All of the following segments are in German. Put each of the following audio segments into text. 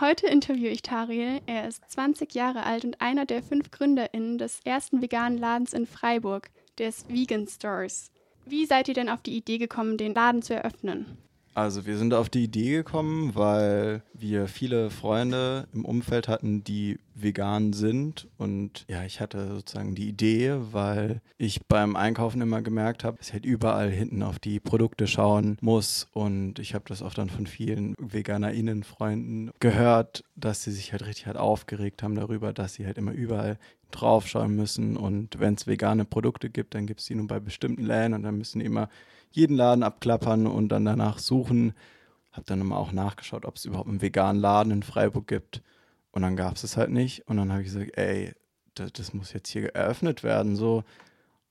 Heute interviewe ich Tariel. Er ist 20 Jahre alt und einer der fünf GründerInnen des ersten veganen Ladens in Freiburg, des Vegan Stores. Wie seid ihr denn auf die Idee gekommen, den Laden zu eröffnen? Also wir sind auf die Idee gekommen, weil wir viele Freunde im Umfeld hatten, die vegan sind. Und ja, ich hatte sozusagen die Idee, weil ich beim Einkaufen immer gemerkt habe, dass ich halt überall hinten auf die Produkte schauen muss. Und ich habe das auch dann von vielen VeganerInnen-Freunden gehört, dass sie sich halt richtig halt aufgeregt haben darüber, dass sie halt immer überall draufschauen müssen. Und wenn es vegane Produkte gibt, dann gibt es die nur bei bestimmten Läden und dann müssen die immer jeden Laden abklappern und dann danach suchen. Habe dann immer auch nachgeschaut, ob es überhaupt einen veganen Laden in Freiburg gibt. Und dann gab es es halt nicht. Und dann habe ich gesagt, ey, das, das, muss jetzt hier eröffnet werden, so.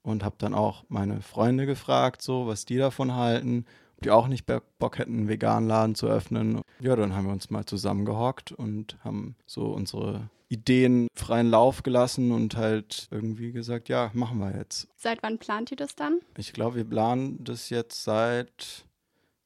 Und habe dann auch meine Freunde gefragt, so, was die davon halten, ob die auch nicht Bock hätten, einen veganen Laden zu öffnen. Ja, dann haben wir uns mal zusammengehockt und haben so unsere Ideen freien Lauf gelassen und halt irgendwie gesagt, ja, machen wir jetzt. Seit wann plant ihr das dann? Ich glaube, wir planen das jetzt seit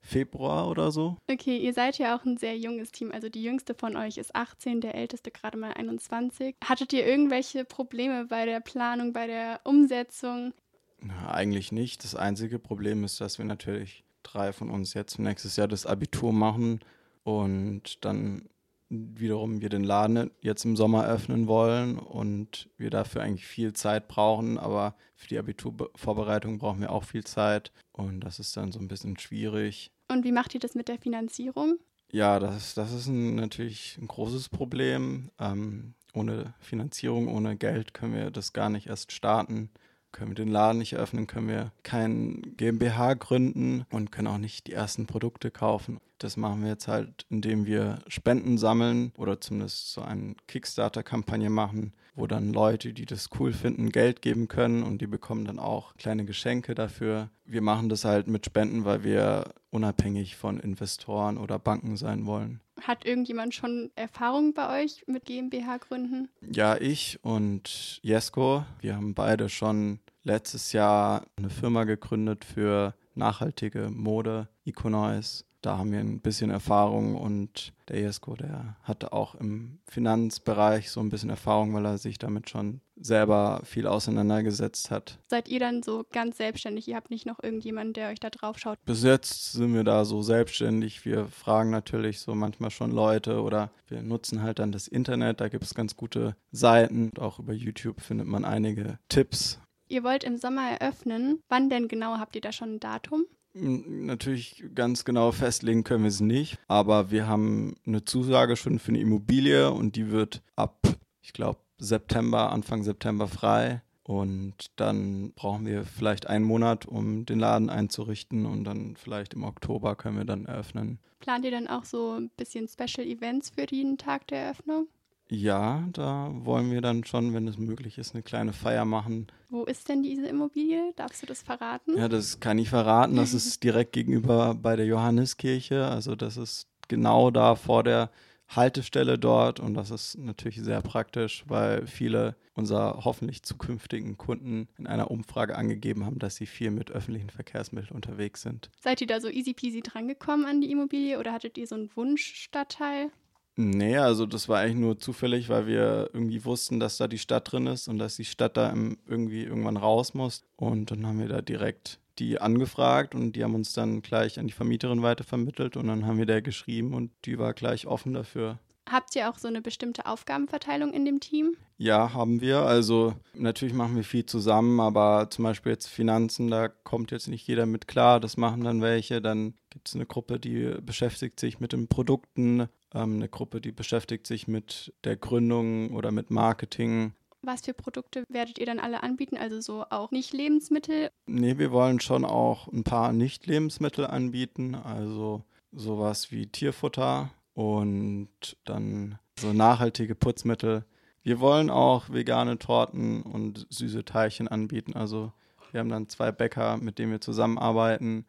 Februar oder so. Okay, ihr seid ja auch ein sehr junges Team. Also die jüngste von euch ist 18, der älteste gerade mal 21. Hattet ihr irgendwelche Probleme bei der Planung, bei der Umsetzung? Na, eigentlich nicht. Das einzige Problem ist, dass wir natürlich drei von uns jetzt nächstes Jahr das Abitur machen und dann wiederum wir den Laden jetzt im Sommer öffnen wollen und wir dafür eigentlich viel Zeit brauchen, aber für die Abiturvorbereitung brauchen wir auch viel Zeit und das ist dann so ein bisschen schwierig. Und wie macht ihr das mit der Finanzierung? Ja, das, das ist ein, natürlich ein großes Problem. Ähm, ohne Finanzierung, ohne Geld können wir das gar nicht erst starten können wir den Laden nicht öffnen, können wir kein GmbH gründen und können auch nicht die ersten Produkte kaufen. Das machen wir jetzt halt, indem wir Spenden sammeln oder zumindest so eine Kickstarter-Kampagne machen, wo dann Leute, die das cool finden, Geld geben können und die bekommen dann auch kleine Geschenke dafür. Wir machen das halt mit Spenden, weil wir unabhängig von Investoren oder Banken sein wollen. Hat irgendjemand schon Erfahrung bei euch mit GmbH-Gründen? Ja, ich und Jesko. Wir haben beide schon letztes Jahr eine Firma gegründet für nachhaltige Mode, Econoise. Da haben wir ein bisschen Erfahrung und der Jesko, der hatte auch im Finanzbereich so ein bisschen Erfahrung, weil er sich damit schon selber viel auseinandergesetzt hat. Seid ihr dann so ganz selbstständig? Ihr habt nicht noch irgendjemanden, der euch da drauf schaut? Bis jetzt sind wir da so selbstständig. Wir fragen natürlich so manchmal schon Leute oder wir nutzen halt dann das Internet. Da gibt es ganz gute Seiten. Auch über YouTube findet man einige Tipps, Ihr wollt im Sommer eröffnen. Wann denn genau? Habt ihr da schon ein Datum? Natürlich ganz genau festlegen können wir es nicht, aber wir haben eine Zusage schon für eine Immobilie und die wird ab, ich glaube, September, Anfang September frei. Und dann brauchen wir vielleicht einen Monat, um den Laden einzurichten und dann vielleicht im Oktober können wir dann eröffnen. Plant ihr dann auch so ein bisschen Special Events für den Tag der Eröffnung? Ja, da wollen wir dann schon, wenn es möglich ist, eine kleine Feier machen. Wo ist denn diese Immobilie? Darfst du das verraten? Ja, das kann ich verraten. Das ist direkt gegenüber bei der Johanniskirche. Also das ist genau da vor der Haltestelle dort und das ist natürlich sehr praktisch, weil viele unserer hoffentlich zukünftigen Kunden in einer Umfrage angegeben haben, dass sie viel mit öffentlichen Verkehrsmitteln unterwegs sind. Seid ihr da so easy peasy drangekommen an die Immobilie oder hattet ihr so einen Wunschstadtteil? Nee, also das war eigentlich nur zufällig, weil wir irgendwie wussten, dass da die Stadt drin ist und dass die Stadt da irgendwie irgendwann raus muss. Und dann haben wir da direkt die angefragt und die haben uns dann gleich an die Vermieterin weitervermittelt und dann haben wir der geschrieben und die war gleich offen dafür. Habt ihr auch so eine bestimmte Aufgabenverteilung in dem Team? Ja, haben wir. Also natürlich machen wir viel zusammen, aber zum Beispiel jetzt Finanzen, da kommt jetzt nicht jeder mit klar. Das machen dann welche. Dann gibt es eine Gruppe, die beschäftigt sich mit den Produkten, ähm, eine Gruppe, die beschäftigt sich mit der Gründung oder mit Marketing. Was für Produkte werdet ihr dann alle anbieten? Also so auch Nicht-Lebensmittel? Nee, wir wollen schon auch ein paar Nicht-Lebensmittel anbieten. Also sowas wie Tierfutter und dann so nachhaltige Putzmittel. Wir wollen auch vegane Torten und süße Teilchen anbieten. Also wir haben dann zwei Bäcker, mit denen wir zusammenarbeiten.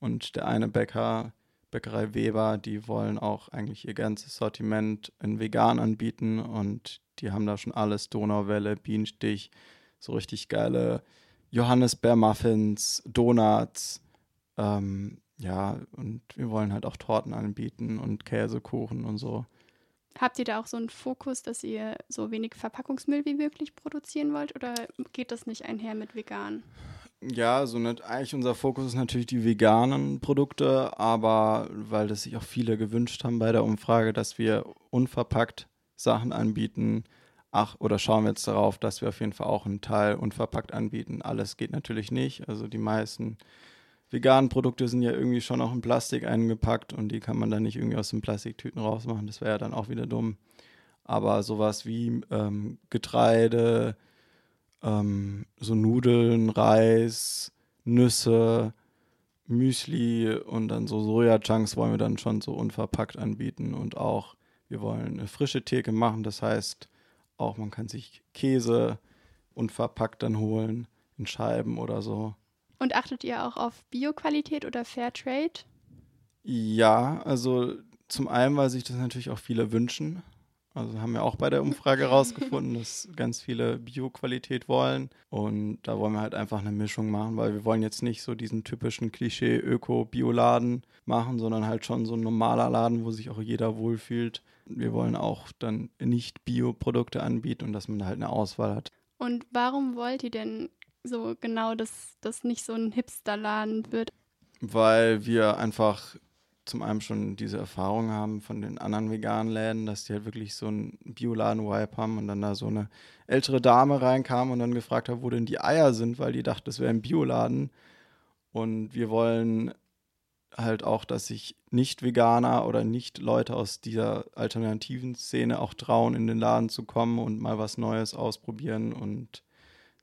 Und der eine Bäcker Bäckerei Weber, die wollen auch eigentlich ihr ganzes Sortiment in vegan anbieten und die haben da schon alles, Donauwelle, Bienenstich, so richtig geile Johannisbeermuffins, Donuts, ähm, ja, und wir wollen halt auch Torten anbieten und Käsekuchen und so. Habt ihr da auch so einen Fokus, dass ihr so wenig Verpackungsmüll wie möglich produzieren wollt oder geht das nicht einher mit vegan? Ja, so nicht. Eigentlich unser Fokus ist natürlich die veganen Produkte, aber weil das sich auch viele gewünscht haben bei der Umfrage, dass wir unverpackt Sachen anbieten. Ach, oder schauen wir jetzt darauf, dass wir auf jeden Fall auch einen Teil unverpackt anbieten. Alles geht natürlich nicht. Also die meisten veganen Produkte sind ja irgendwie schon auch in Plastik eingepackt und die kann man dann nicht irgendwie aus den Plastiktüten rausmachen. Das wäre ja dann auch wieder dumm. Aber sowas wie ähm, Getreide, ähm, so Nudeln, Reis, Nüsse, Müsli und dann so Soja-Chunks wollen wir dann schon so unverpackt anbieten und auch wir wollen eine frische Theke machen. Das heißt, auch man kann sich Käse unverpackt dann holen in Scheiben oder so. Und achtet ihr auch auf Bioqualität oder Fairtrade? Ja, also zum einen, weil sich das natürlich auch viele wünschen. Also haben wir auch bei der Umfrage herausgefunden, dass ganz viele Bioqualität wollen. Und da wollen wir halt einfach eine Mischung machen, weil wir wollen jetzt nicht so diesen typischen Klischee-Öko-Bioladen machen, sondern halt schon so ein normaler Laden, wo sich auch jeder wohlfühlt. Wir wollen auch dann nicht Bioprodukte anbieten und dass man da halt eine Auswahl hat. Und warum wollt ihr denn so genau, dass das nicht so ein Hipsterladen wird? Weil wir einfach zum einen schon diese Erfahrung haben von den anderen veganen Läden, dass die halt wirklich so einen Bioladen-Wipe haben und dann da so eine ältere Dame reinkam und dann gefragt hat, wo denn die Eier sind, weil die dachte, das wäre ein Bioladen. Und wir wollen halt auch, dass sich Nicht-Veganer oder Nicht-Leute aus dieser alternativen Szene auch trauen, in den Laden zu kommen und mal was Neues ausprobieren und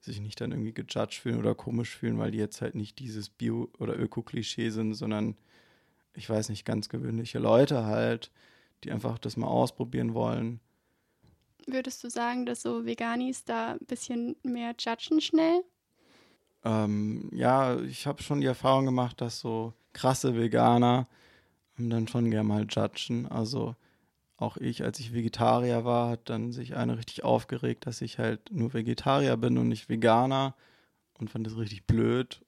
sich nicht dann irgendwie gejudged fühlen oder komisch fühlen, weil die jetzt halt nicht dieses Bio- oder Öko-Klischee sind, sondern ich weiß nicht, ganz gewöhnliche Leute halt, die einfach das mal ausprobieren wollen. Würdest du sagen, dass so Veganis da ein bisschen mehr judgen schnell? Ähm, ja, ich habe schon die Erfahrung gemacht, dass so krasse Veganer dann schon gerne mal judgen. Also auch ich, als ich Vegetarier war, hat dann sich einer richtig aufgeregt, dass ich halt nur Vegetarier bin und nicht Veganer und fand das richtig blöd.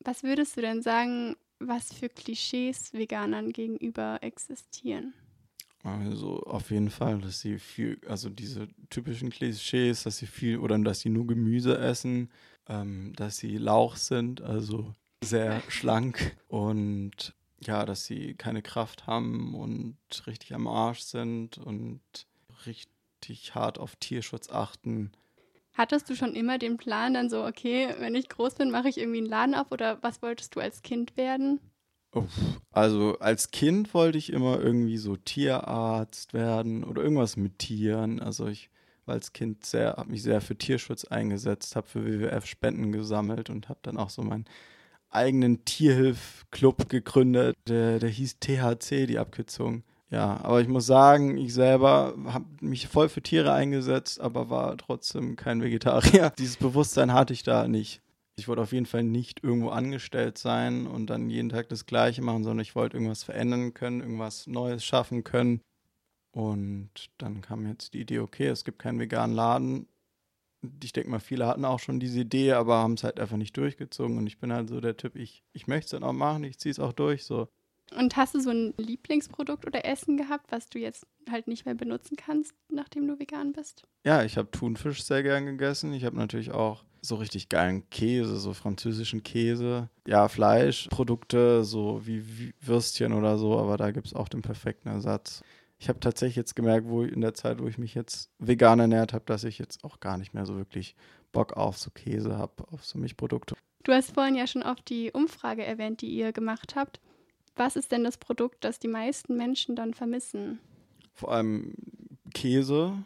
Was würdest du denn sagen, was für Klischees Veganern gegenüber existieren? Also auf jeden Fall, dass sie viel, also diese typischen Klischees, dass sie viel oder dass sie nur Gemüse essen, ähm, dass sie Lauch sind, also sehr schlank und ja, dass sie keine Kraft haben und richtig am Arsch sind und richtig hart auf Tierschutz achten. Hattest du schon immer den Plan, dann so, okay, wenn ich groß bin, mache ich irgendwie einen Laden auf oder was wolltest du als Kind werden? Also als Kind wollte ich immer irgendwie so Tierarzt werden oder irgendwas mit Tieren. Also ich war als Kind sehr, habe mich sehr für Tierschutz eingesetzt, habe für WWF Spenden gesammelt und habe dann auch so meinen eigenen Tierhilfclub gegründet. Der, der hieß THC, die Abkürzung. Ja, aber ich muss sagen, ich selber habe mich voll für Tiere eingesetzt, aber war trotzdem kein Vegetarier. Dieses Bewusstsein hatte ich da nicht. Ich wollte auf jeden Fall nicht irgendwo angestellt sein und dann jeden Tag das Gleiche machen, sondern ich wollte irgendwas verändern können, irgendwas Neues schaffen können. Und dann kam jetzt die Idee, okay, es gibt keinen veganen Laden. Ich denke mal, viele hatten auch schon diese Idee, aber haben es halt einfach nicht durchgezogen. Und ich bin halt so der Typ, ich, ich möchte es dann auch machen, ich ziehe es auch durch. So. Und hast du so ein Lieblingsprodukt oder Essen gehabt, was du jetzt halt nicht mehr benutzen kannst, nachdem du vegan bist? Ja, ich habe Thunfisch sehr gern gegessen. Ich habe natürlich auch so richtig geilen Käse, so französischen Käse. Ja, Fleischprodukte, so wie, Würstchen oder so, aber da gibt es auch den perfekten Ersatz. Ich habe tatsächlich jetzt gemerkt, wo in der Zeit, wo ich mich jetzt vegan ernährt habe, dass ich jetzt auch gar nicht mehr so wirklich Bock auf so Käse habe, auf so Milchprodukte. Du hast vorhin ja schon auf die Umfrage erwähnt, die ihr gemacht habt. Was ist denn das Produkt, das die meisten Menschen dann vermissen? Vor allem Käse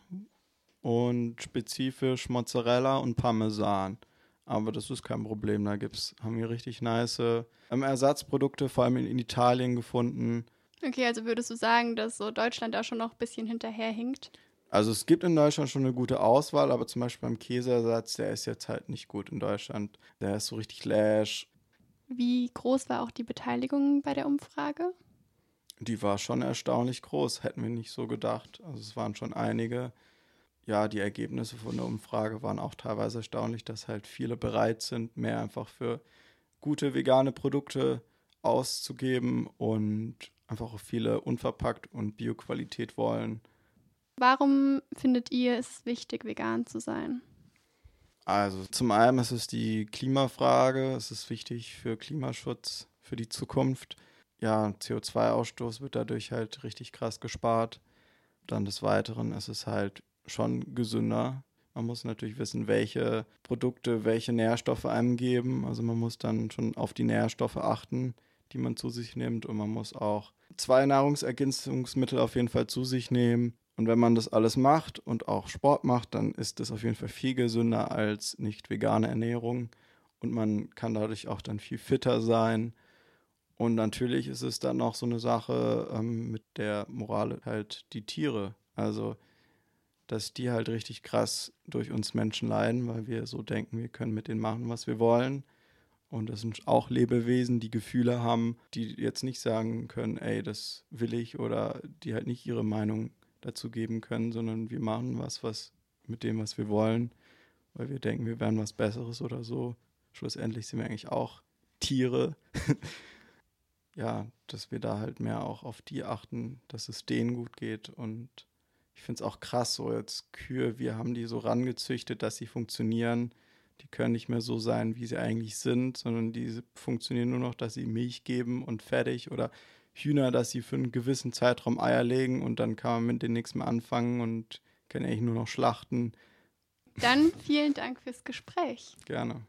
und spezifisch Mozzarella und Parmesan. Aber das ist kein Problem. Da gibt's, haben wir richtig nice ähm, Ersatzprodukte, vor allem in, in, Italien gefunden. Okay, also würdest du sagen, dass so Deutschland da schon noch ein bisschen hinterherhinkt? Also es gibt in Deutschland schon eine gute Auswahl, aber zum Beispiel beim Käseersatz, der ist jetzt halt nicht gut in Deutschland. Der ist so richtig lash wie groß war auch die Beteiligung bei der Umfrage? Die war schon erstaunlich groß, hätten wir nicht so gedacht. Also es waren schon einige. Ja, die Ergebnisse von der Umfrage waren auch teilweise erstaunlich, dass halt viele bereit sind, mehr einfach für gute vegane Produkte auszugeben und einfach auch viele unverpackt und Bioqualität wollen. Warum findet ihr es wichtig, vegan zu sein? Also zum einen ist es die Klimafrage, es ist wichtig für Klimaschutz, für die Zukunft. Ja, CO2-Ausstoß wird dadurch halt richtig krass gespart. Dann des Weiteren ist es halt schon gesünder. Man muss natürlich wissen, welche Produkte welche Nährstoffe einem geben. Also man muss dann schon auf die Nährstoffe achten, die man zu sich nimmt. Und man muss auch zwei Nahrungsergänzungsmittel auf jeden Fall zu sich nehmen. Und wenn man das alles macht und auch Sport macht, dann ist das auf jeden Fall viel gesünder als nicht vegane Ernährung. Und man kann dadurch auch dann viel fitter sein. Und natürlich ist es dann noch so eine Sache ähm, mit der Moral halt die Tiere. Also, dass die halt richtig krass durch uns Menschen leiden, weil wir so denken, wir können mit denen machen, was wir wollen. Und das sind auch Lebewesen, die Gefühle haben, die jetzt nicht sagen können, ey, das will ich oder die halt nicht ihre Meinung dazu geben können, sondern wir machen was, was mit dem, was wir wollen, weil wir denken, wir wären was Besseres oder so. Schlussendlich sind wir eigentlich auch Tiere. ja, dass wir da halt mehr auch auf die achten, dass es denen gut geht. Und ich finde es auch krass, so jetzt Kühe, wir haben die so rangezüchtet, dass sie funktionieren. Die können nicht mehr so sein, wie sie eigentlich sind, sondern die funktionieren nur noch, dass sie Milch geben und fertig. Oder Hühner, dass sie für einen gewissen Zeitraum Eier legen und dann kann man mit denen nichts mehr anfangen und kann eigentlich nur noch schlachten. Dann vielen Dank fürs Gespräch. Gerne.